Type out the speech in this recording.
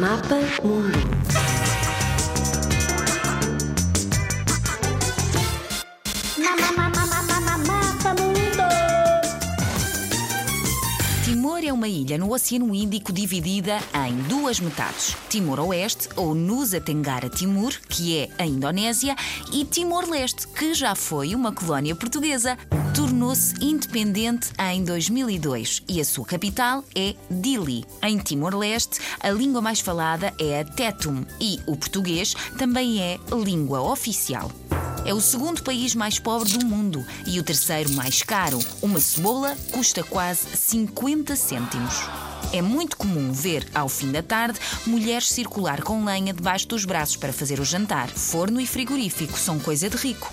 Mapa Mundo. Timor é uma ilha no Oceano Índico dividida em duas metades: Timor-Oeste, ou Nusa Tenggara Timur, que é a Indonésia, e Timor-Leste, que já foi uma colónia portuguesa. Tornou-se independente em 2002 e a sua capital é Dili. Em Timor-Leste, a língua mais falada é a Tetum e o português também é língua oficial. É o segundo país mais pobre do mundo e o terceiro mais caro. Uma cebola custa quase 50 cêntimos. É muito comum ver, ao fim da tarde, mulheres circular com lenha debaixo dos braços para fazer o jantar. Forno e frigorífico são coisa de rico.